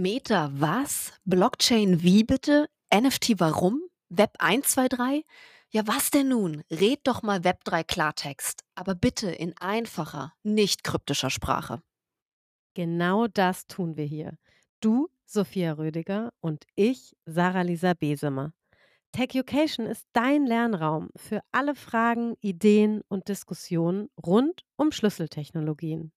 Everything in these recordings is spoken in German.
Meta was? Blockchain wie bitte? NFT warum? Web 123? Ja, was denn nun? Red doch mal Web 3 Klartext, aber bitte in einfacher, nicht kryptischer Sprache. Genau das tun wir hier. Du, Sophia Rödiger und ich, Sarah-Lisa Besemer. TechUcation ist dein Lernraum für alle Fragen, Ideen und Diskussionen rund um Schlüsseltechnologien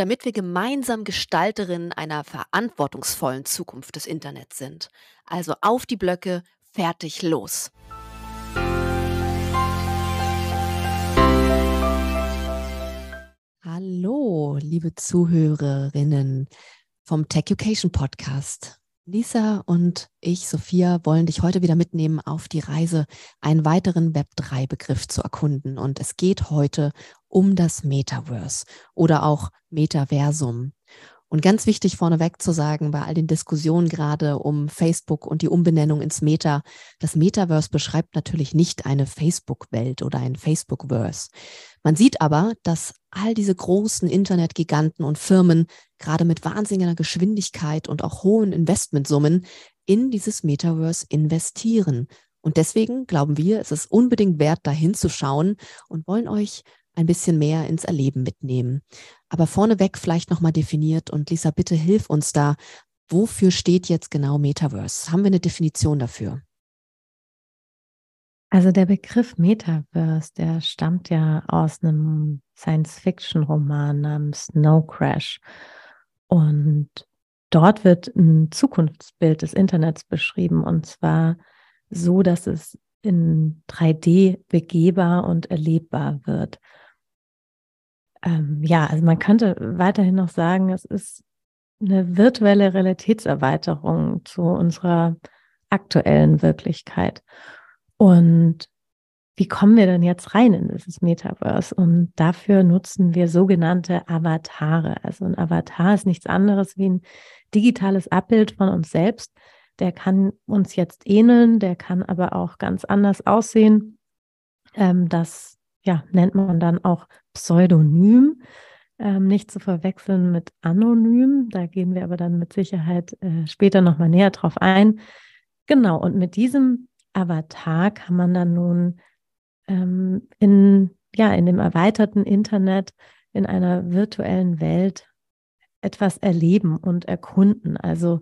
damit wir gemeinsam Gestalterinnen einer verantwortungsvollen Zukunft des Internets sind. Also auf die Blöcke, fertig, los. Hallo, liebe Zuhörerinnen vom Tech Education Podcast. Lisa und ich, Sophia, wollen dich heute wieder mitnehmen auf die Reise, einen weiteren Web3-Begriff zu erkunden. Und es geht heute um das Metaverse oder auch Metaversum. Und ganz wichtig vorneweg zu sagen, bei all den Diskussionen gerade um Facebook und die Umbenennung ins Meta, das Metaverse beschreibt natürlich nicht eine Facebook-Welt oder ein Facebook-Verse. Man sieht aber, dass all diese großen Internetgiganten und Firmen gerade mit wahnsinniger Geschwindigkeit und auch hohen Investmentsummen in dieses Metaverse investieren. Und deswegen glauben wir, es ist unbedingt wert, da hinzuschauen und wollen euch ein bisschen mehr ins Erleben mitnehmen. Aber vorneweg vielleicht nochmal definiert und Lisa, bitte hilf uns da. Wofür steht jetzt genau Metaverse? Haben wir eine Definition dafür? Also der Begriff Metaverse, der stammt ja aus einem Science-Fiction-Roman namens Snow Crash. Und dort wird ein Zukunftsbild des Internets beschrieben und zwar so, dass es in 3D begehbar und erlebbar wird. Ähm, ja, also man könnte weiterhin noch sagen, es ist eine virtuelle Realitätserweiterung zu unserer aktuellen Wirklichkeit. Und wie kommen wir denn jetzt rein in dieses Metaverse? Und dafür nutzen wir sogenannte Avatare. Also ein Avatar ist nichts anderes wie ein digitales Abbild von uns selbst. Der kann uns jetzt ähneln, der kann aber auch ganz anders aussehen. Ähm, das ja, nennt man dann auch Pseudonym, ähm, nicht zu verwechseln mit anonym. Da gehen wir aber dann mit Sicherheit äh, später nochmal näher drauf ein. Genau, und mit diesem Avatar kann man dann nun ähm, in, ja, in dem erweiterten Internet, in einer virtuellen Welt etwas erleben und erkunden. Also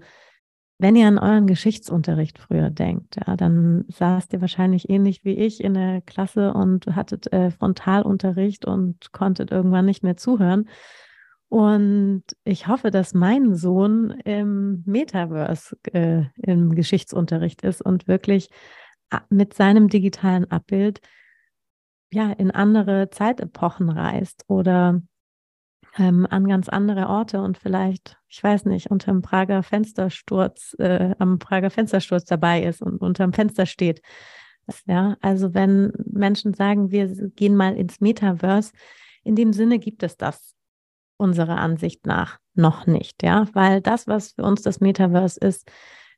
wenn ihr an euren Geschichtsunterricht früher denkt, ja, dann saßt ihr wahrscheinlich ähnlich wie ich in der Klasse und hattet äh, Frontalunterricht und konntet irgendwann nicht mehr zuhören. Und ich hoffe, dass mein Sohn im Metaverse äh, im Geschichtsunterricht ist und wirklich äh, mit seinem digitalen Abbild ja in andere Zeitepochen reist oder ähm, an ganz andere Orte und vielleicht, ich weiß nicht, unter dem Prager Fenstersturz, äh, am Prager Fenstersturz dabei ist und unterm Fenster steht. Ja, also wenn Menschen sagen, wir gehen mal ins Metaverse, in dem Sinne gibt es das unserer Ansicht nach noch nicht, ja, weil das, was für uns das Metaverse ist,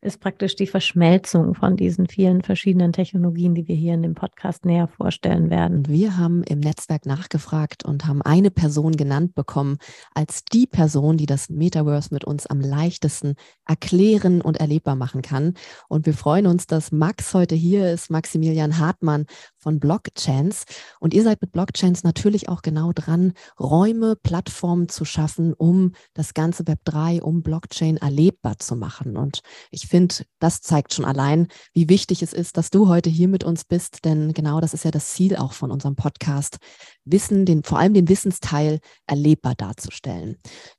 ist praktisch die Verschmelzung von diesen vielen verschiedenen Technologien, die wir hier in dem Podcast näher vorstellen werden. Wir haben im Netzwerk nachgefragt und haben eine Person genannt bekommen als die Person, die das Metaverse mit uns am leichtesten erklären und erlebbar machen kann. Und wir freuen uns, dass Max heute hier ist, Maximilian Hartmann von Blockchains. Und ihr seid mit Blockchains natürlich auch genau dran, Räume, Plattformen zu schaffen, um das ganze Web 3, um Blockchain erlebbar zu machen. Und ich finde, das zeigt schon allein, wie wichtig es ist, dass du heute hier mit uns bist, denn genau das ist ja das Ziel auch von unserem Podcast, Wissen, den, vor allem den Wissensteil erlebbar darzustellen.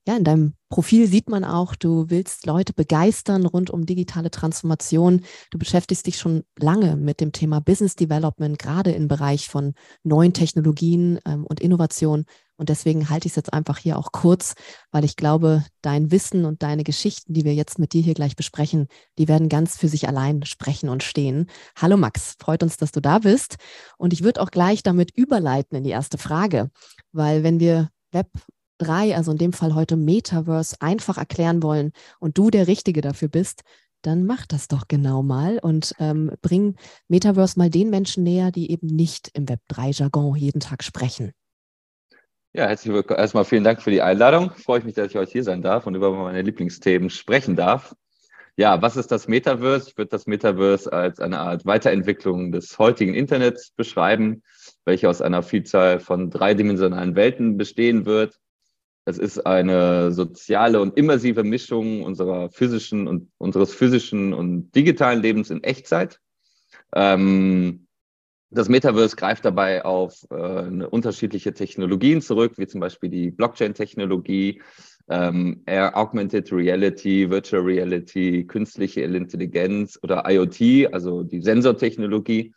Ja, in deinem Profil sieht man auch, du willst Leute begeistern rund um digitale Transformation. Du beschäftigst dich schon lange mit dem Thema Business Development, gerade im Bereich von neuen Technologien ähm, und Innovation. Und deswegen halte ich es jetzt einfach hier auch kurz, weil ich glaube, dein Wissen und deine Geschichten, die wir jetzt mit dir hier gleich besprechen, die werden ganz für sich allein sprechen und stehen. Hallo Max, freut uns, dass du da bist. Und ich würde auch gleich damit überleiten in die erste Frage, weil wenn wir Web 3, also in dem Fall heute Metaverse, einfach erklären wollen und du der Richtige dafür bist, dann mach das doch genau mal und ähm, bring Metaverse mal den Menschen näher, die eben nicht im Web 3-Jargon jeden Tag sprechen. Ja, herzlich willkommen. Erstmal vielen Dank für die Einladung. Freue ich mich, dass ich heute hier sein darf und über meine Lieblingsthemen sprechen darf. Ja, was ist das Metaverse? Ich würde das Metaverse als eine Art Weiterentwicklung des heutigen Internets beschreiben, welche aus einer Vielzahl von dreidimensionalen Welten bestehen wird. Es ist eine soziale und immersive Mischung unserer physischen und unseres physischen und digitalen Lebens in Echtzeit. Ähm, das Metaverse greift dabei auf äh, unterschiedliche Technologien zurück, wie zum Beispiel die Blockchain-Technologie, ähm, Augmented Reality, Virtual Reality, künstliche Intelligenz oder IoT, also die Sensortechnologie.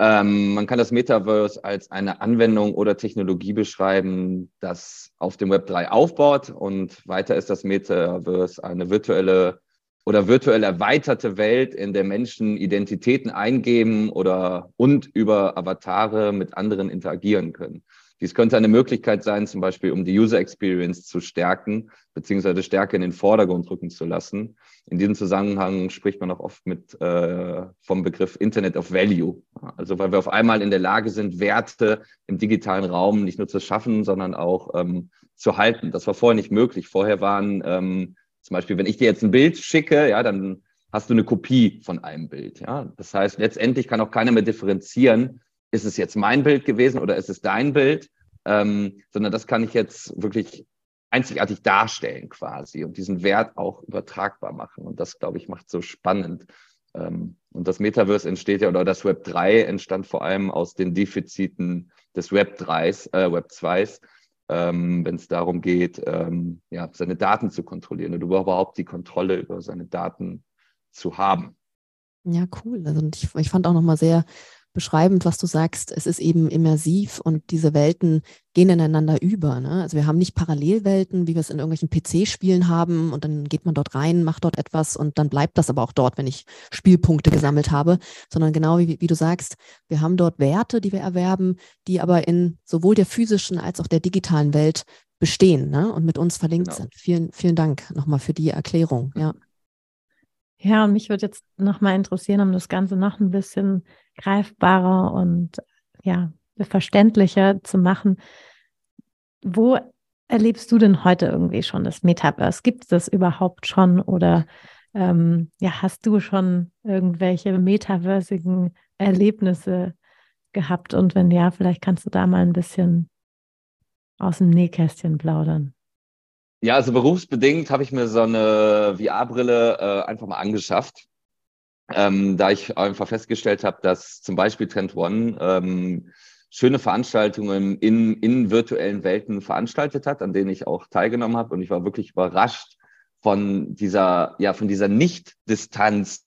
Ähm, man kann das Metaverse als eine Anwendung oder Technologie beschreiben, das auf dem Web 3 aufbaut und weiter ist das Metaverse eine virtuelle oder virtuell erweiterte Welt, in der Menschen Identitäten eingeben oder und über Avatare mit anderen interagieren können. Dies könnte eine Möglichkeit sein, zum Beispiel, um die User Experience zu stärken, beziehungsweise stärker in den Vordergrund rücken zu lassen. In diesem Zusammenhang spricht man auch oft mit äh, vom Begriff Internet of Value. Also weil wir auf einmal in der Lage sind, Werte im digitalen Raum nicht nur zu schaffen, sondern auch ähm, zu halten. Das war vorher nicht möglich. Vorher waren ähm, zum Beispiel, wenn ich dir jetzt ein Bild schicke, ja, dann hast du eine Kopie von einem Bild. Ja? Das heißt, letztendlich kann auch keiner mehr differenzieren, ist es jetzt mein Bild gewesen oder ist es dein Bild, ähm, sondern das kann ich jetzt wirklich einzigartig darstellen quasi und diesen Wert auch übertragbar machen. Und das, glaube ich, macht so spannend. Ähm, und das Metaverse entsteht ja, oder das Web 3 entstand vor allem aus den Defiziten des Web 3s, äh, Web 2s ähm, wenn es darum geht, ähm, ja, seine Daten zu kontrollieren oder überhaupt die Kontrolle über seine Daten zu haben. Ja, cool. Also ich, ich fand auch nochmal sehr beschreibend, was du sagst. Es ist eben immersiv und diese Welten gehen ineinander über. Ne? Also wir haben nicht Parallelwelten, wie wir es in irgendwelchen PC-Spielen haben und dann geht man dort rein, macht dort etwas und dann bleibt das aber auch dort, wenn ich Spielpunkte gesammelt habe, sondern genau wie, wie du sagst, wir haben dort Werte, die wir erwerben, die aber in sowohl der physischen als auch der digitalen Welt bestehen ne? und mit uns verlinkt genau. sind. Vielen, vielen Dank nochmal für die Erklärung. Ja. Ja, und mich würde jetzt nochmal interessieren, um das Ganze noch ein bisschen greifbarer und ja, verständlicher zu machen. Wo erlebst du denn heute irgendwie schon das Metaverse? Gibt es das überhaupt schon oder ähm, ja, hast du schon irgendwelche metaversigen Erlebnisse gehabt? Und wenn ja, vielleicht kannst du da mal ein bisschen aus dem Nähkästchen plaudern. Ja, also berufsbedingt habe ich mir so eine VR-Brille äh, einfach mal angeschafft, ähm, da ich einfach festgestellt habe, dass zum Beispiel Trend One ähm, schöne Veranstaltungen in, in virtuellen Welten veranstaltet hat, an denen ich auch teilgenommen habe. Und ich war wirklich überrascht von dieser, ja, von dieser Nicht-Distanz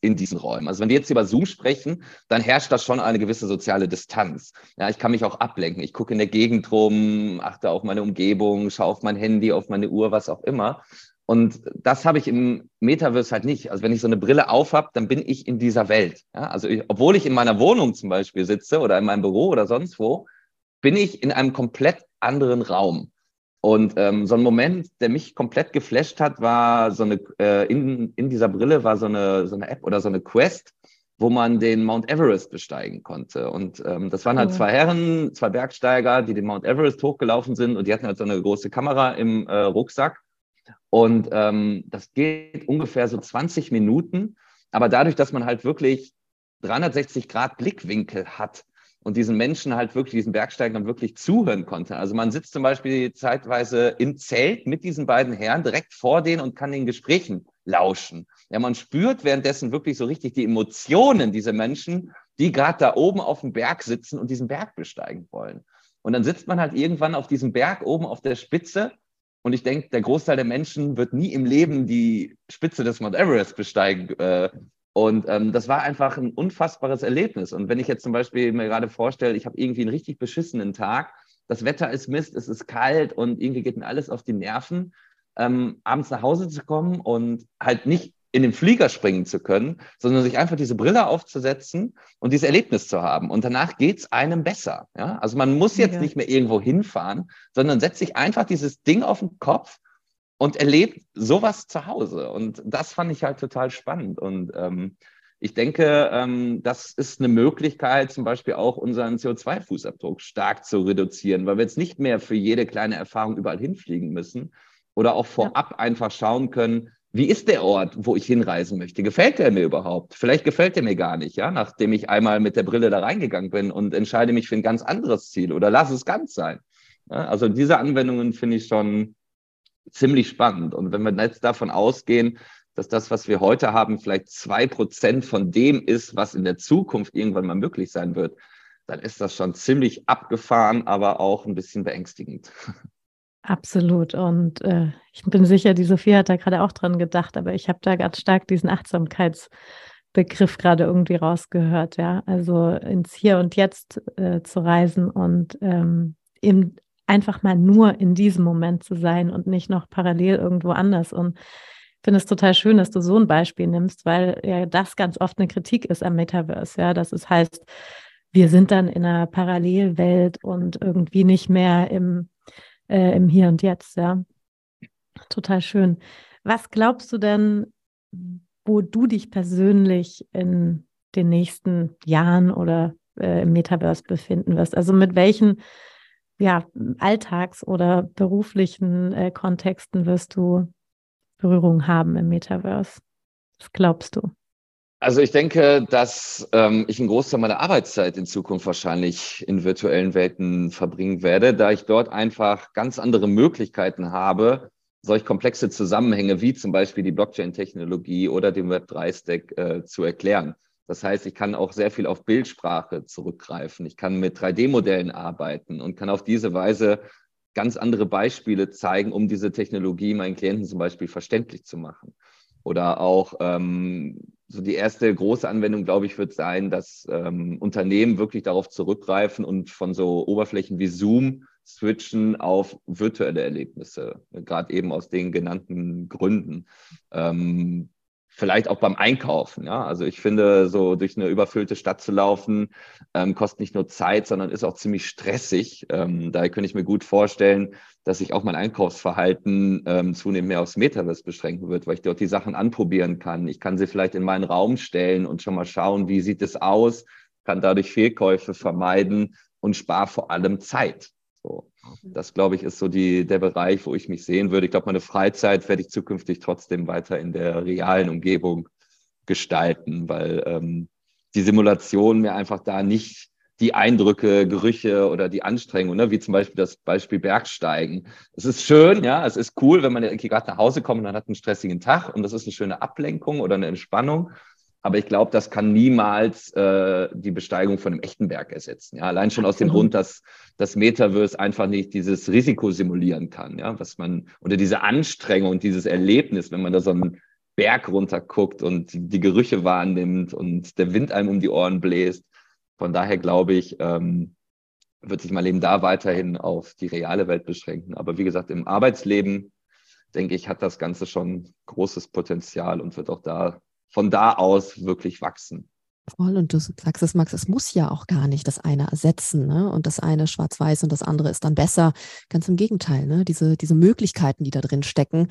in diesen Räumen. Also wenn wir jetzt über Zoom sprechen, dann herrscht da schon eine gewisse soziale Distanz. Ja, ich kann mich auch ablenken. Ich gucke in der Gegend rum, achte auf meine Umgebung, schaue auf mein Handy, auf meine Uhr, was auch immer. Und das habe ich im Metaverse halt nicht. Also wenn ich so eine Brille aufhab, dann bin ich in dieser Welt. Ja, also ich, obwohl ich in meiner Wohnung zum Beispiel sitze oder in meinem Büro oder sonst wo, bin ich in einem komplett anderen Raum. Und ähm, so ein Moment, der mich komplett geflasht hat, war so eine, äh, in, in dieser Brille war so eine, so eine App oder so eine Quest, wo man den Mount Everest besteigen konnte. Und ähm, das waren halt zwei Herren, zwei Bergsteiger, die den Mount Everest hochgelaufen sind und die hatten halt so eine große Kamera im äh, Rucksack. Und ähm, das geht ungefähr so 20 Minuten. Aber dadurch, dass man halt wirklich 360 Grad Blickwinkel hat, und diesen Menschen halt wirklich, diesen Bergsteigern wirklich zuhören konnte. Also man sitzt zum Beispiel zeitweise im Zelt mit diesen beiden Herren direkt vor denen und kann den Gesprächen lauschen. Ja, man spürt währenddessen wirklich so richtig die Emotionen dieser Menschen, die gerade da oben auf dem Berg sitzen und diesen Berg besteigen wollen. Und dann sitzt man halt irgendwann auf diesem Berg oben auf der Spitze. Und ich denke, der Großteil der Menschen wird nie im Leben die Spitze des Mount Everest besteigen äh, und ähm, das war einfach ein unfassbares Erlebnis. Und wenn ich jetzt zum Beispiel mir gerade vorstelle, ich habe irgendwie einen richtig beschissenen Tag, das Wetter ist Mist, es ist kalt und irgendwie geht mir alles auf die Nerven, ähm, abends nach Hause zu kommen und halt nicht in den Flieger springen zu können, sondern sich einfach diese Brille aufzusetzen und dieses Erlebnis zu haben. Und danach geht's einem besser. Ja? Also man muss jetzt ja. nicht mehr irgendwo hinfahren, sondern setzt sich einfach dieses Ding auf den Kopf und erlebt sowas zu Hause. Und das fand ich halt total spannend. Und ähm, Ich denke, ähm, das ist eine Möglichkeit, zum Beispiel auch unseren CO2-Fußabdruck stark zu reduzieren, weil wir jetzt nicht mehr für jede kleine Erfahrung überall hinfliegen müssen oder auch vorab ja. einfach schauen können, wie ist der Ort, wo ich hinreisen möchte? Gefällt der mir überhaupt? Vielleicht gefällt der mir gar nicht, ja, nachdem ich einmal mit der Brille da reingegangen bin und entscheide mich für ein ganz anderes Ziel oder lass es ganz sein. Ja, also diese Anwendungen finde ich schon ziemlich spannend. Und wenn wir jetzt davon ausgehen, dass das, was wir heute haben, vielleicht zwei Prozent von dem ist, was in der Zukunft irgendwann mal möglich sein wird, dann ist das schon ziemlich abgefahren, aber auch ein bisschen beängstigend. Absolut. Und äh, ich bin sicher, die Sophie hat da gerade auch dran gedacht, aber ich habe da ganz stark diesen Achtsamkeitsbegriff gerade irgendwie rausgehört, ja. Also ins Hier und Jetzt äh, zu reisen und ähm, eben einfach mal nur in diesem Moment zu sein und nicht noch parallel irgendwo anders. Und finde es total schön, dass du so ein Beispiel nimmst, weil ja das ganz oft eine Kritik ist am Metaverse, ja, dass es heißt, wir sind dann in einer Parallelwelt und irgendwie nicht mehr im, äh, im Hier und Jetzt, ja. Total schön. Was glaubst du denn, wo du dich persönlich in den nächsten Jahren oder äh, im Metaverse befinden wirst? Also mit welchen ja, Alltags- oder beruflichen äh, Kontexten wirst du Berührung haben im Metaverse? Was glaubst du? Also ich denke, dass ähm, ich einen Großteil meiner Arbeitszeit in Zukunft wahrscheinlich in virtuellen Welten verbringen werde, da ich dort einfach ganz andere Möglichkeiten habe, solch komplexe Zusammenhänge wie zum Beispiel die Blockchain-Technologie oder den Web3-Stack äh, zu erklären. Das heißt, ich kann auch sehr viel auf Bildsprache zurückgreifen. Ich kann mit 3D-Modellen arbeiten und kann auf diese Weise ganz andere Beispiele zeigen, um diese Technologie meinen Klienten zum Beispiel verständlich zu machen. Oder auch ähm, so die erste große Anwendung, glaube ich, wird sein, dass ähm, Unternehmen wirklich darauf zurückgreifen und von so Oberflächen wie Zoom switchen auf virtuelle Erlebnisse, gerade eben aus den genannten Gründen. Ähm, vielleicht auch beim Einkaufen. Ja? Also ich finde, so durch eine überfüllte Stadt zu laufen, ähm, kostet nicht nur Zeit, sondern ist auch ziemlich stressig. Ähm, daher könnte ich mir gut vorstellen, dass sich auch mein Einkaufsverhalten ähm, zunehmend mehr aufs Metaverse beschränken wird, weil ich dort die Sachen anprobieren kann. Ich kann sie vielleicht in meinen Raum stellen und schon mal schauen, wie sieht es aus, kann dadurch Fehlkäufe vermeiden und spare vor allem Zeit. So. Das, glaube ich, ist so die, der Bereich, wo ich mich sehen würde. Ich glaube, meine Freizeit werde ich zukünftig trotzdem weiter in der realen Umgebung gestalten, weil ähm, die Simulation mir einfach da nicht die Eindrücke, Gerüche oder die Anstrengung, ne? wie zum Beispiel das Beispiel Bergsteigen. Es ist schön, ja, es ist cool, wenn man gerade nach Hause kommt und dann hat einen stressigen Tag und das ist eine schöne Ablenkung oder eine Entspannung. Aber ich glaube, das kann niemals äh, die Besteigung von einem echten Berg ersetzen. Ja, allein schon aus dem Grund, dass das Metaverse einfach nicht dieses Risiko simulieren kann, ja, was man oder diese Anstrengung und dieses Erlebnis, wenn man da so einen Berg runterguckt und die Gerüche wahrnimmt und der Wind einem um die Ohren bläst. Von daher glaube ich, ähm, wird sich mein Leben da weiterhin auf die reale Welt beschränken. Aber wie gesagt, im Arbeitsleben, denke ich, hat das Ganze schon großes Potenzial und wird auch da von da aus wirklich wachsen. Voll, und du sagst es, Max, es muss ja auch gar nicht das eine ersetzen, ne? Und das eine schwarz-weiß und das andere ist dann besser. Ganz im Gegenteil, ne? Diese, diese Möglichkeiten, die da drin stecken,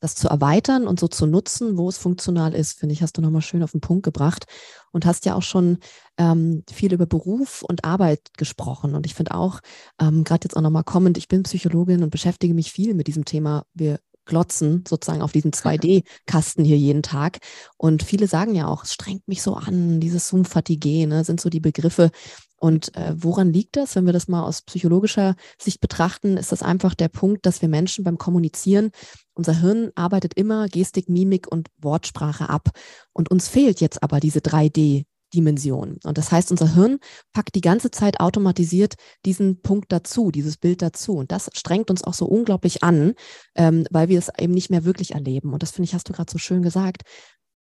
das zu erweitern und so zu nutzen, wo es funktional ist, finde ich, hast du nochmal schön auf den Punkt gebracht und hast ja auch schon ähm, viel über Beruf und Arbeit gesprochen. Und ich finde auch, ähm, gerade jetzt auch nochmal kommend, ich bin Psychologin und beschäftige mich viel mit diesem Thema. Wir glotzen sozusagen auf diesen 2D-Kasten hier jeden Tag. Und viele sagen ja auch, es strengt mich so an, dieses Zoom-Fatigue, ne, sind so die Begriffe. Und äh, woran liegt das, wenn wir das mal aus psychologischer Sicht betrachten? Ist das einfach der Punkt, dass wir Menschen beim Kommunizieren, unser Hirn arbeitet immer Gestik, Mimik und Wortsprache ab. Und uns fehlt jetzt aber diese 3D Dimension. Und das heißt, unser Hirn packt die ganze Zeit automatisiert diesen Punkt dazu, dieses Bild dazu. Und das strengt uns auch so unglaublich an, ähm, weil wir es eben nicht mehr wirklich erleben. Und das finde ich, hast du gerade so schön gesagt.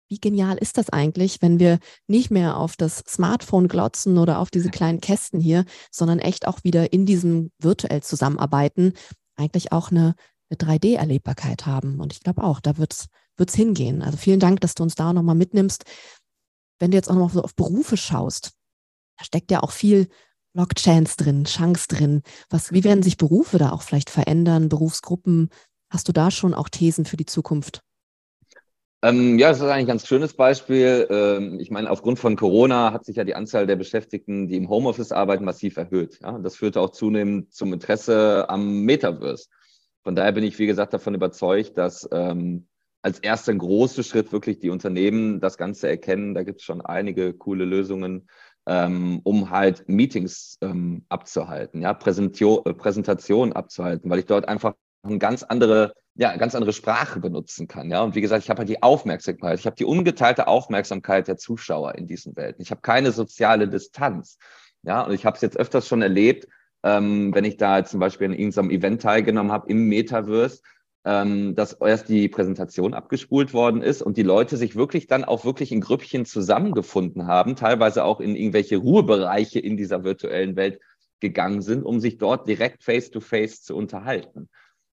Wie genial ist das eigentlich, wenn wir nicht mehr auf das Smartphone glotzen oder auf diese kleinen Kästen hier, sondern echt auch wieder in diesem virtuell zusammenarbeiten, eigentlich auch eine, eine 3D-Erlebbarkeit haben. Und ich glaube auch, da wird es hingehen. Also vielen Dank, dass du uns da nochmal mitnimmst wenn du jetzt auch noch so auf Berufe schaust, da steckt ja auch viel Blockchains drin, Chance drin. Was, wie werden sich Berufe da auch vielleicht verändern, Berufsgruppen? Hast du da schon auch Thesen für die Zukunft? Ähm, ja, das ist eigentlich ein ganz schönes Beispiel. Ähm, ich meine, aufgrund von Corona hat sich ja die Anzahl der Beschäftigten, die im Homeoffice arbeiten, massiv erhöht. Ja? Das führte auch zunehmend zum Interesse am Metaverse. Von daher bin ich, wie gesagt, davon überzeugt, dass ähm, als erster großer Schritt wirklich die Unternehmen das Ganze erkennen. Da gibt es schon einige coole Lösungen, ähm, um halt Meetings ähm, abzuhalten, ja, Präsentio äh, Präsentationen abzuhalten, weil ich dort einfach eine ganz andere, ja, ganz andere Sprache benutzen kann. Ja, und wie gesagt, ich habe halt die Aufmerksamkeit, ich habe die ungeteilte Aufmerksamkeit der Zuschauer in diesen Welten. Ich habe keine soziale Distanz. Ja, und ich habe es jetzt öfters schon erlebt, ähm, wenn ich da zum Beispiel in irgendeinem Event teilgenommen habe im Metaverse, ähm, dass erst die Präsentation abgespult worden ist und die Leute sich wirklich dann auch wirklich in Grüppchen zusammengefunden haben, teilweise auch in irgendwelche Ruhebereiche in dieser virtuellen Welt gegangen sind, um sich dort direkt face-to-face -face zu unterhalten.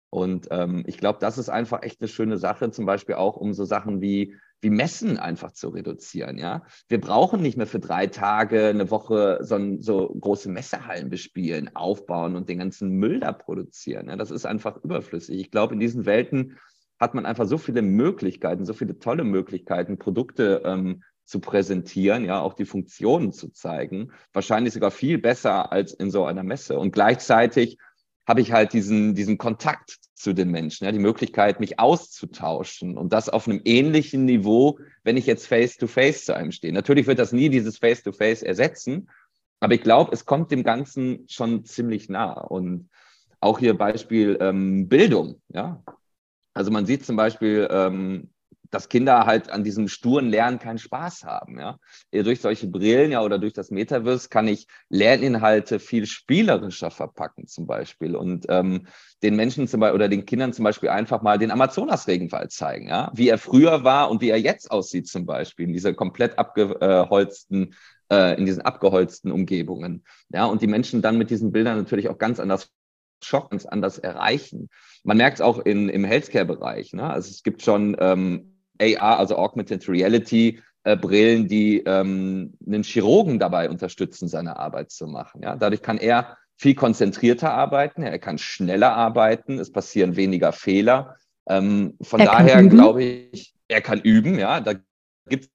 Und ähm, ich glaube, das ist einfach echt eine schöne Sache, zum Beispiel auch um so Sachen wie, wie Messen einfach zu reduzieren. Ja, wir brauchen nicht mehr für drei Tage, eine Woche so, so große Messehallen bespielen, aufbauen und den ganzen Müll da produzieren. Ja, das ist einfach überflüssig. Ich glaube, in diesen Welten hat man einfach so viele Möglichkeiten, so viele tolle Möglichkeiten, Produkte ähm, zu präsentieren, ja, auch die Funktionen zu zeigen. Wahrscheinlich sogar viel besser als in so einer Messe. Und gleichzeitig habe ich halt diesen, diesen Kontakt zu den Menschen, ja, die Möglichkeit, mich auszutauschen und das auf einem ähnlichen Niveau, wenn ich jetzt face-to-face -face zu einem stehe. Natürlich wird das nie dieses face-to-face -face ersetzen, aber ich glaube, es kommt dem Ganzen schon ziemlich nah. Und auch hier Beispiel ähm, Bildung, ja. Also man sieht zum Beispiel, ähm, dass Kinder halt an diesem sturen Lernen keinen Spaß haben. Ja? Durch solche Brillen ja oder durch das Metaverse kann ich Lerninhalte viel spielerischer verpacken zum Beispiel und ähm, den Menschen zum Beispiel oder den Kindern zum Beispiel einfach mal den Amazonas-Regenwald zeigen, ja? wie er früher war und wie er jetzt aussieht zum Beispiel in dieser komplett abgeholzten äh, in diesen abgeholzten Umgebungen. Ja, und die Menschen dann mit diesen Bildern natürlich auch ganz anders schocken, ganz anders erreichen. Man merkt es auch in, im Healthcare-Bereich. Ne? Also es gibt schon ähm, AR, also Augmented Reality, äh, Brillen, die ähm, einen Chirurgen dabei unterstützen, seine Arbeit zu machen. Ja? Dadurch kann er viel konzentrierter arbeiten, er kann schneller arbeiten, es passieren weniger Fehler. Ähm, von er daher glaube ich, er kann üben, ja. Da gibt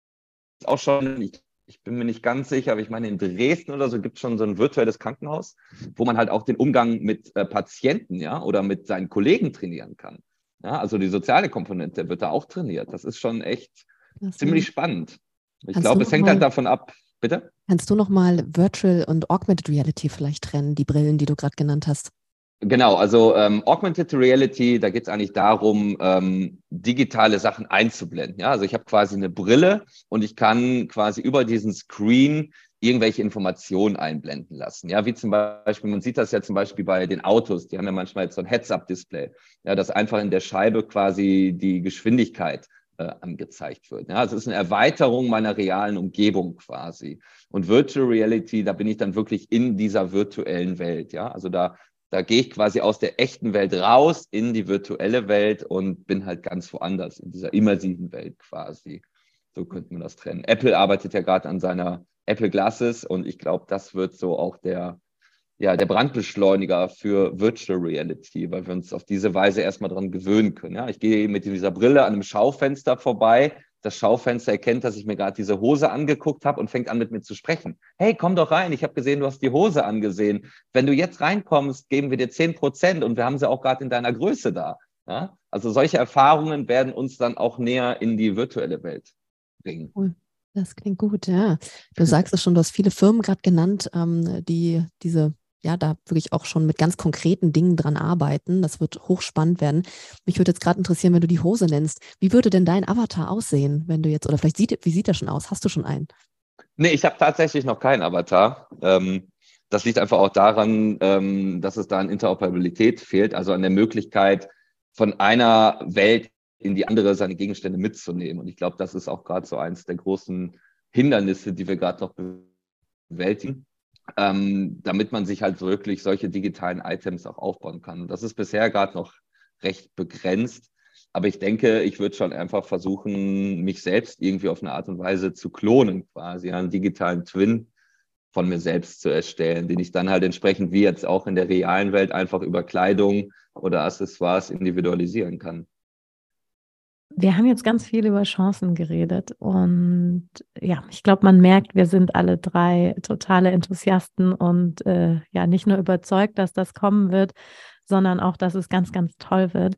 es auch schon, ich, ich, bin mir nicht ganz sicher, aber ich meine, in Dresden oder so gibt es schon so ein virtuelles Krankenhaus, wo man halt auch den Umgang mit äh, Patienten, ja, oder mit seinen Kollegen trainieren kann. Ja, also die soziale Komponente wird da auch trainiert. Das ist schon echt das ziemlich ist. spannend. Ich glaube, es hängt halt davon ab. Bitte? Kannst du nochmal Virtual und Augmented Reality vielleicht trennen, die Brillen, die du gerade genannt hast? Genau, also ähm, Augmented Reality, da geht es eigentlich darum, ähm, digitale Sachen einzublenden. Ja, also ich habe quasi eine Brille und ich kann quasi über diesen Screen irgendwelche Informationen einblenden lassen. Ja, wie zum Beispiel, man sieht das ja zum Beispiel bei den Autos, die haben ja manchmal jetzt so ein Heads-Up-Display, ja, dass einfach in der Scheibe quasi die Geschwindigkeit äh, angezeigt wird. Ja, also es ist eine Erweiterung meiner realen Umgebung quasi. Und Virtual Reality, da bin ich dann wirklich in dieser virtuellen Welt. Ja, also da, da gehe ich quasi aus der echten Welt raus in die virtuelle Welt und bin halt ganz woanders, in dieser immersiven Welt quasi. So könnte man das trennen. Apple arbeitet ja gerade an seiner Apple Glasses und ich glaube, das wird so auch der, ja, der Brandbeschleuniger für Virtual Reality, weil wir uns auf diese Weise erstmal dran gewöhnen können. Ja, ich gehe mit dieser Brille an einem Schaufenster vorbei. Das Schaufenster erkennt, dass ich mir gerade diese Hose angeguckt habe und fängt an mit mir zu sprechen. Hey, komm doch rein. Ich habe gesehen, du hast die Hose angesehen. Wenn du jetzt reinkommst, geben wir dir 10 Prozent und wir haben sie auch gerade in deiner Größe da. Ja? Also solche Erfahrungen werden uns dann auch näher in die virtuelle Welt bringen. Cool. Das klingt gut, ja. Du sagst es schon, du hast viele Firmen gerade genannt, ähm, die diese, ja, da wirklich auch schon mit ganz konkreten Dingen dran arbeiten. Das wird hochspannend werden. Mich würde jetzt gerade interessieren, wenn du die Hose nennst. Wie würde denn dein Avatar aussehen, wenn du jetzt, oder vielleicht sieht, wie sieht er schon aus? Hast du schon einen? Nee, ich habe tatsächlich noch keinen Avatar. Ähm, das liegt einfach auch daran, ähm, dass es da an Interoperabilität fehlt, also an der Möglichkeit, von einer Welt in die andere seine Gegenstände mitzunehmen. Und ich glaube, das ist auch gerade so eins der großen Hindernisse, die wir gerade noch bewältigen, ähm, damit man sich halt wirklich solche digitalen Items auch aufbauen kann. Und das ist bisher gerade noch recht begrenzt. Aber ich denke, ich würde schon einfach versuchen, mich selbst irgendwie auf eine Art und Weise zu klonen, quasi einen digitalen Twin von mir selbst zu erstellen, den ich dann halt entsprechend wie jetzt auch in der realen Welt einfach über Kleidung oder Accessoires individualisieren kann. Wir haben jetzt ganz viel über Chancen geredet und ja, ich glaube, man merkt, wir sind alle drei totale Enthusiasten und äh, ja, nicht nur überzeugt, dass das kommen wird, sondern auch, dass es ganz, ganz toll wird.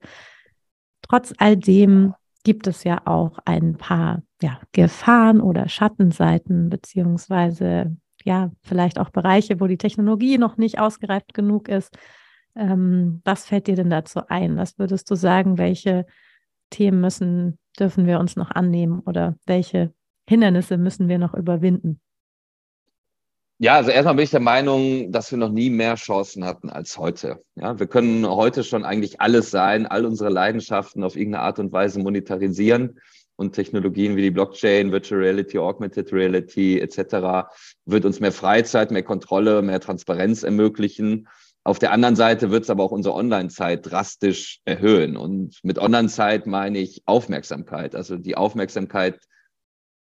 Trotz all dem gibt es ja auch ein paar ja, Gefahren oder Schattenseiten, beziehungsweise ja, vielleicht auch Bereiche, wo die Technologie noch nicht ausgereift genug ist. Ähm, was fällt dir denn dazu ein? Was würdest du sagen, welche Themen müssen, dürfen wir uns noch annehmen oder welche Hindernisse müssen wir noch überwinden? Ja, also erstmal bin ich der Meinung, dass wir noch nie mehr Chancen hatten als heute. Ja, wir können heute schon eigentlich alles sein, all unsere Leidenschaften auf irgendeine Art und Weise monetarisieren und Technologien wie die Blockchain, Virtual Reality, Augmented Reality etc. wird uns mehr Freizeit, mehr Kontrolle, mehr Transparenz ermöglichen. Auf der anderen Seite wird es aber auch unsere Online-Zeit drastisch erhöhen. Und mit Online-Zeit meine ich Aufmerksamkeit, also die Aufmerksamkeit,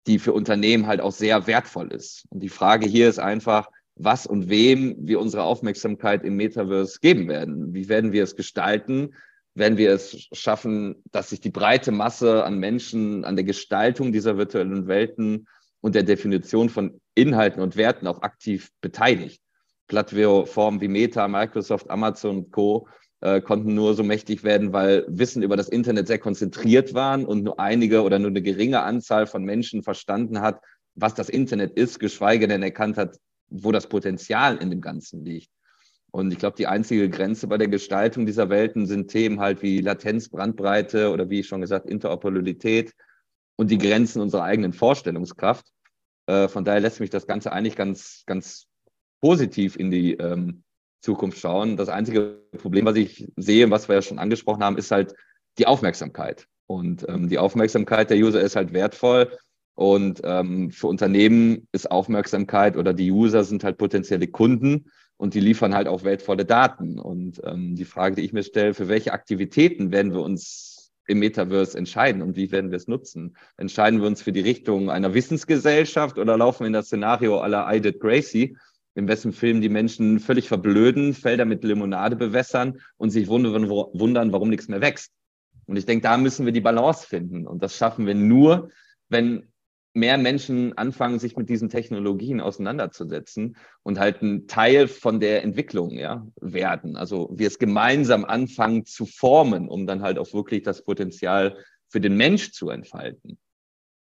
die für Unternehmen halt auch sehr wertvoll ist. Und die Frage hier ist einfach, was und wem wir unsere Aufmerksamkeit im Metaverse geben werden. Wie werden wir es gestalten? Werden wir es schaffen, dass sich die breite Masse an Menschen an der Gestaltung dieser virtuellen Welten und der Definition von Inhalten und Werten auch aktiv beteiligt? Plattformen wie Meta, Microsoft, Amazon und Co. Äh, konnten nur so mächtig werden, weil Wissen über das Internet sehr konzentriert waren und nur einige oder nur eine geringe Anzahl von Menschen verstanden hat, was das Internet ist, geschweige denn erkannt hat, wo das Potenzial in dem Ganzen liegt. Und ich glaube, die einzige Grenze bei der Gestaltung dieser Welten sind Themen halt wie Latenz, Brandbreite oder wie schon gesagt, Interoperabilität und die Grenzen unserer eigenen Vorstellungskraft. Äh, von daher lässt mich das Ganze eigentlich ganz, ganz positiv in die ähm, Zukunft schauen. Das einzige Problem, was ich sehe, was wir ja schon angesprochen haben, ist halt die Aufmerksamkeit. Und ähm, die Aufmerksamkeit der User ist halt wertvoll. Und ähm, für Unternehmen ist Aufmerksamkeit oder die User sind halt potenzielle Kunden und die liefern halt auch wertvolle Daten. Und ähm, die Frage, die ich mir stelle, für welche Aktivitäten werden wir uns im Metaverse entscheiden und wie werden wir es nutzen? Entscheiden wir uns für die Richtung einer Wissensgesellschaft oder laufen wir in das Szenario aller I Did Gracie in wessen Film die Menschen völlig verblöden, Felder mit Limonade bewässern und sich wundern, wundern warum nichts mehr wächst. Und ich denke, da müssen wir die Balance finden. Und das schaffen wir nur, wenn mehr Menschen anfangen, sich mit diesen Technologien auseinanderzusetzen und halt ein Teil von der Entwicklung ja, werden. Also wir es gemeinsam anfangen zu formen, um dann halt auch wirklich das Potenzial für den Mensch zu entfalten.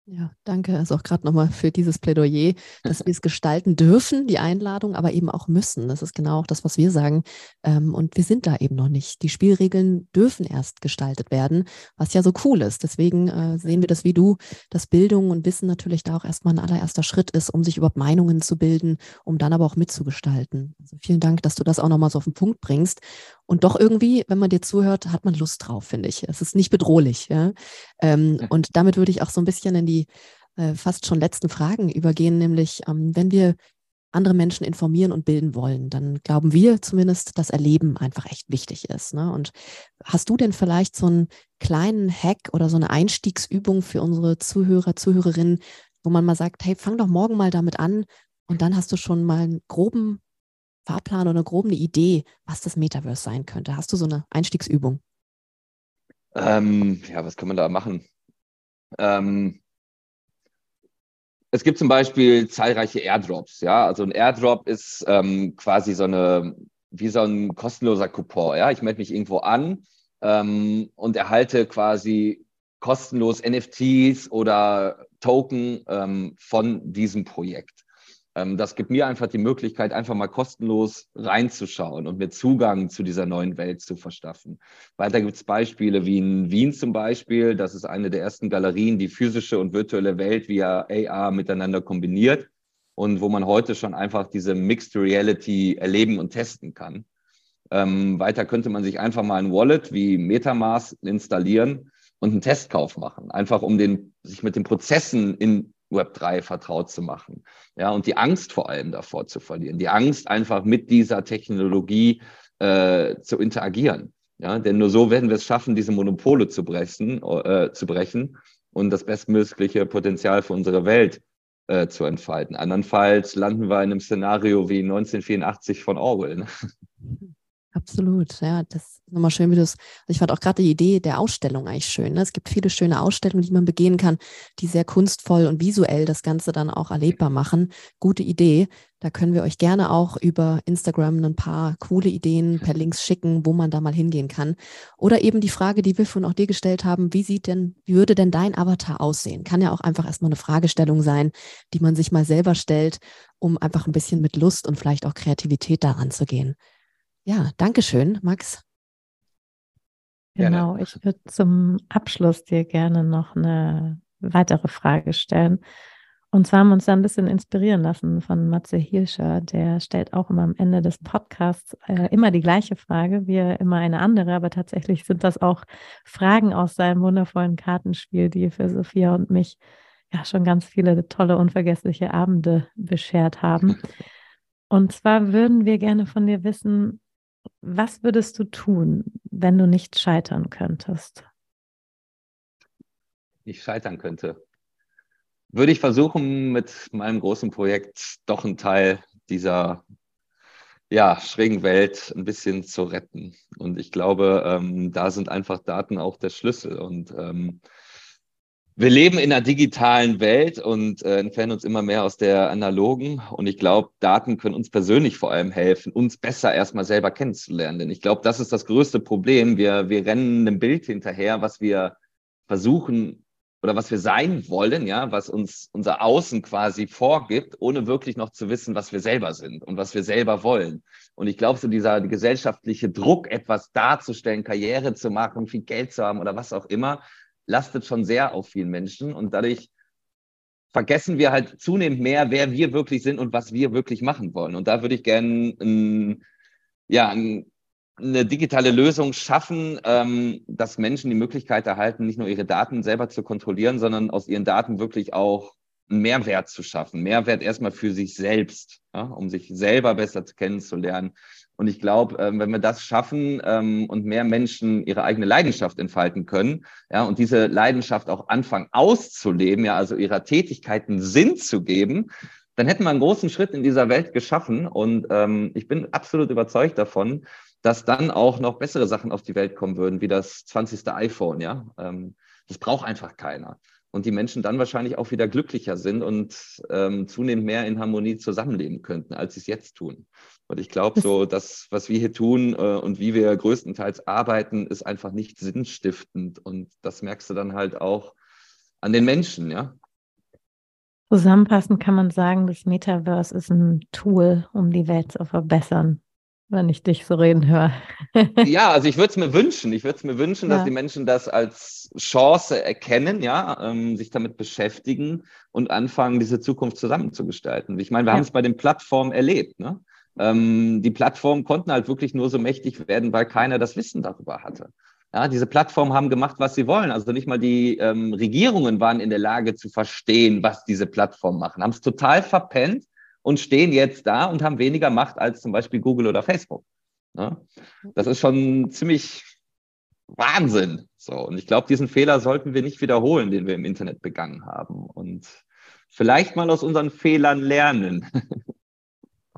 Ja, danke. Also auch gerade nochmal für dieses Plädoyer, dass wir es gestalten dürfen, die Einladung, aber eben auch müssen. Das ist genau auch das, was wir sagen. Ähm, und wir sind da eben noch nicht. Die Spielregeln dürfen erst gestaltet werden, was ja so cool ist. Deswegen äh, sehen wir das wie du, dass Bildung und Wissen natürlich da auch erstmal ein allererster Schritt ist, um sich überhaupt Meinungen zu bilden, um dann aber auch mitzugestalten. Also vielen Dank, dass du das auch nochmal so auf den Punkt bringst. Und doch irgendwie, wenn man dir zuhört, hat man Lust drauf, finde ich. Es ist nicht bedrohlich. Ja? Ähm, und damit würde ich auch so ein bisschen in die äh, fast schon letzten Fragen übergehen, nämlich ähm, wenn wir andere Menschen informieren und bilden wollen, dann glauben wir zumindest, dass Erleben einfach echt wichtig ist. Ne? Und hast du denn vielleicht so einen kleinen Hack oder so eine Einstiegsübung für unsere Zuhörer, Zuhörerinnen, wo man mal sagt, hey, fang doch morgen mal damit an und dann hast du schon mal einen groben Fahrplan oder grob eine Idee, was das Metaverse sein könnte? Hast du so eine Einstiegsübung? Ähm, ja, was kann man da machen? Ähm, es gibt zum Beispiel zahlreiche Airdrops. Ja, also ein Airdrop ist ähm, quasi so eine, wie so ein kostenloser Coupon. Ja, ich melde mich irgendwo an ähm, und erhalte quasi kostenlos NFTs oder Token ähm, von diesem Projekt. Ähm, das gibt mir einfach die Möglichkeit, einfach mal kostenlos reinzuschauen und mir Zugang zu dieser neuen Welt zu verschaffen. Weiter gibt es Beispiele wie in Wien zum Beispiel. Das ist eine der ersten Galerien, die physische und virtuelle Welt via AR miteinander kombiniert und wo man heute schon einfach diese Mixed Reality erleben und testen kann. Ähm, weiter könnte man sich einfach mal ein Wallet wie Metamask installieren und einen Testkauf machen, einfach um den, sich mit den Prozessen in Web3 vertraut zu machen. Ja, und die Angst vor allem davor zu verlieren. Die Angst einfach mit dieser Technologie äh, zu interagieren. Ja, denn nur so werden wir es schaffen, diese Monopole zu brechen, äh, zu brechen und das bestmögliche Potenzial für unsere Welt äh, zu entfalten. Andernfalls landen wir in einem Szenario wie 1984 von Orwell. Ne? Absolut, ja, das ist nochmal schön, wie du es, also ich fand auch gerade die Idee der Ausstellung eigentlich schön. Ne? Es gibt viele schöne Ausstellungen, die man begehen kann, die sehr kunstvoll und visuell das Ganze dann auch erlebbar machen. Gute Idee. Da können wir euch gerne auch über Instagram ein paar coole Ideen per Links schicken, wo man da mal hingehen kann. Oder eben die Frage, die wir von auch dir gestellt haben, wie sieht denn, wie würde denn dein Avatar aussehen? Kann ja auch einfach erstmal eine Fragestellung sein, die man sich mal selber stellt, um einfach ein bisschen mit Lust und vielleicht auch Kreativität daran zu gehen. Ja, danke schön, Max. Genau, ich würde zum Abschluss dir gerne noch eine weitere Frage stellen. Und zwar haben wir uns da ein bisschen inspirieren lassen von Matze Hirscher. Der stellt auch immer am Ende des Podcasts äh, immer die gleiche Frage, wir immer eine andere, aber tatsächlich sind das auch Fragen aus seinem wundervollen Kartenspiel, die für Sophia und mich ja schon ganz viele tolle, unvergessliche Abende beschert haben. Und zwar würden wir gerne von dir wissen, was würdest du tun, wenn du nicht scheitern könntest? Ich scheitern könnte. Würde ich versuchen, mit meinem großen Projekt doch einen Teil dieser ja, schrägen Welt ein bisschen zu retten. Und ich glaube, ähm, da sind einfach Daten auch der Schlüssel. Und ähm, wir leben in einer digitalen Welt und äh, entfernen uns immer mehr aus der analogen. Und ich glaube, Daten können uns persönlich vor allem helfen, uns besser erstmal selber kennenzulernen. Denn ich glaube, das ist das größte Problem. Wir, wir rennen einem Bild hinterher, was wir versuchen oder was wir sein wollen, ja, was uns unser Außen quasi vorgibt, ohne wirklich noch zu wissen, was wir selber sind und was wir selber wollen. Und ich glaube, so dieser gesellschaftliche Druck, etwas darzustellen, Karriere zu machen, viel Geld zu haben oder was auch immer, lastet schon sehr auf vielen Menschen und dadurch vergessen wir halt zunehmend mehr, wer wir wirklich sind und was wir wirklich machen wollen. Und da würde ich gerne ein, ja, ein, eine digitale Lösung schaffen, ähm, dass Menschen die Möglichkeit erhalten, nicht nur ihre Daten selber zu kontrollieren, sondern aus ihren Daten wirklich auch einen Mehrwert zu schaffen. Mehrwert erstmal für sich selbst, ja, um sich selber besser kennenzulernen, und ich glaube, ähm, wenn wir das schaffen ähm, und mehr Menschen ihre eigene Leidenschaft entfalten können, ja, und diese Leidenschaft auch anfangen auszuleben, ja, also ihrer Tätigkeiten Sinn zu geben, dann hätten wir einen großen Schritt in dieser Welt geschaffen. Und ähm, ich bin absolut überzeugt davon, dass dann auch noch bessere Sachen auf die Welt kommen würden, wie das 20. iPhone, ja. Ähm, das braucht einfach keiner und die Menschen dann wahrscheinlich auch wieder glücklicher sind und ähm, zunehmend mehr in Harmonie zusammenleben könnten, als sie es jetzt tun. Und ich glaube, so das, was wir hier tun äh, und wie wir größtenteils arbeiten, ist einfach nicht sinnstiftend. Und das merkst du dann halt auch an den Menschen, ja. Zusammenfassend kann man sagen, das Metaverse ist ein Tool, um die Welt zu verbessern wenn ich dich so reden höre. ja, also ich würde es mir wünschen. Ich würde es mir wünschen, ja. dass die Menschen das als Chance erkennen, ja, ähm, sich damit beschäftigen und anfangen, diese Zukunft zusammenzugestalten. Ich meine, wir ja. haben es bei den Plattformen erlebt. Ne? Ähm, die Plattformen konnten halt wirklich nur so mächtig werden, weil keiner das Wissen darüber hatte. Ja, diese Plattformen haben gemacht, was sie wollen. Also nicht mal die ähm, Regierungen waren in der Lage zu verstehen, was diese Plattformen machen. Haben es total verpennt und stehen jetzt da und haben weniger Macht als zum Beispiel Google oder Facebook. Ja? Das ist schon ziemlich Wahnsinn. So, und ich glaube, diesen Fehler sollten wir nicht wiederholen, den wir im Internet begangen haben. Und vielleicht mal aus unseren Fehlern lernen.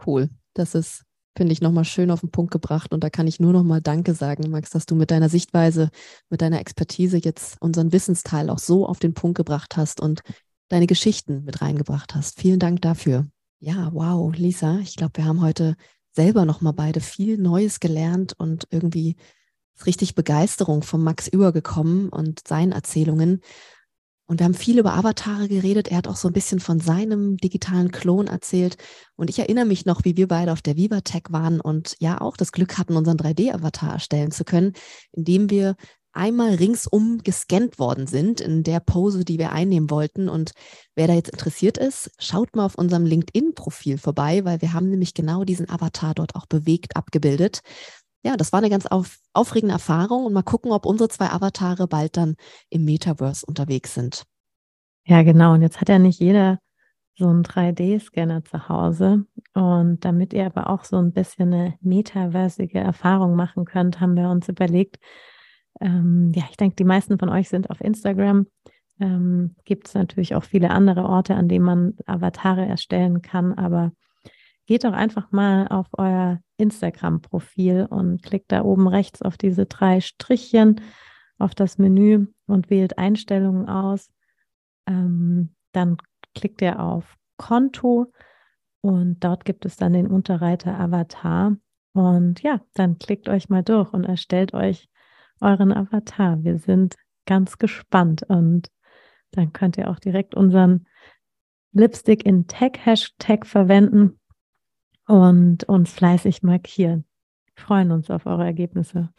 Cool. Das ist, finde ich, nochmal schön auf den Punkt gebracht. Und da kann ich nur nochmal Danke sagen, Max, dass du mit deiner Sichtweise, mit deiner Expertise jetzt unseren Wissensteil auch so auf den Punkt gebracht hast und deine Geschichten mit reingebracht hast. Vielen Dank dafür. Ja, wow, Lisa, ich glaube, wir haben heute selber noch mal beide viel Neues gelernt und irgendwie ist richtig Begeisterung von Max übergekommen und seinen Erzählungen. Und wir haben viel über Avatare geredet. Er hat auch so ein bisschen von seinem digitalen Klon erzählt. Und ich erinnere mich noch, wie wir beide auf der Vivatech waren und ja auch das Glück hatten, unseren 3D-Avatar erstellen zu können, indem wir einmal ringsum gescannt worden sind in der Pose, die wir einnehmen wollten. Und wer da jetzt interessiert ist, schaut mal auf unserem LinkedIn-Profil vorbei, weil wir haben nämlich genau diesen Avatar dort auch bewegt abgebildet. Ja, das war eine ganz auf, aufregende Erfahrung und mal gucken, ob unsere zwei Avatare bald dann im Metaverse unterwegs sind. Ja, genau. Und jetzt hat ja nicht jeder so einen 3D-Scanner zu Hause. Und damit ihr aber auch so ein bisschen eine metaversige Erfahrung machen könnt, haben wir uns überlegt, ähm, ja, ich denke, die meisten von euch sind auf Instagram. Ähm, Gibt es natürlich auch viele andere Orte, an denen man Avatare erstellen kann, aber geht doch einfach mal auf euer Instagram-Profil und klickt da oben rechts auf diese drei Strichchen auf das Menü und wählt Einstellungen aus. Ähm, dann klickt ihr auf Konto und dort gibt es dann den Unterreiter Avatar. Und ja, dann klickt euch mal durch und erstellt euch euren Avatar. Wir sind ganz gespannt und dann könnt ihr auch direkt unseren Lipstick in Tag Hashtag verwenden und uns fleißig markieren. Wir freuen uns auf eure Ergebnisse.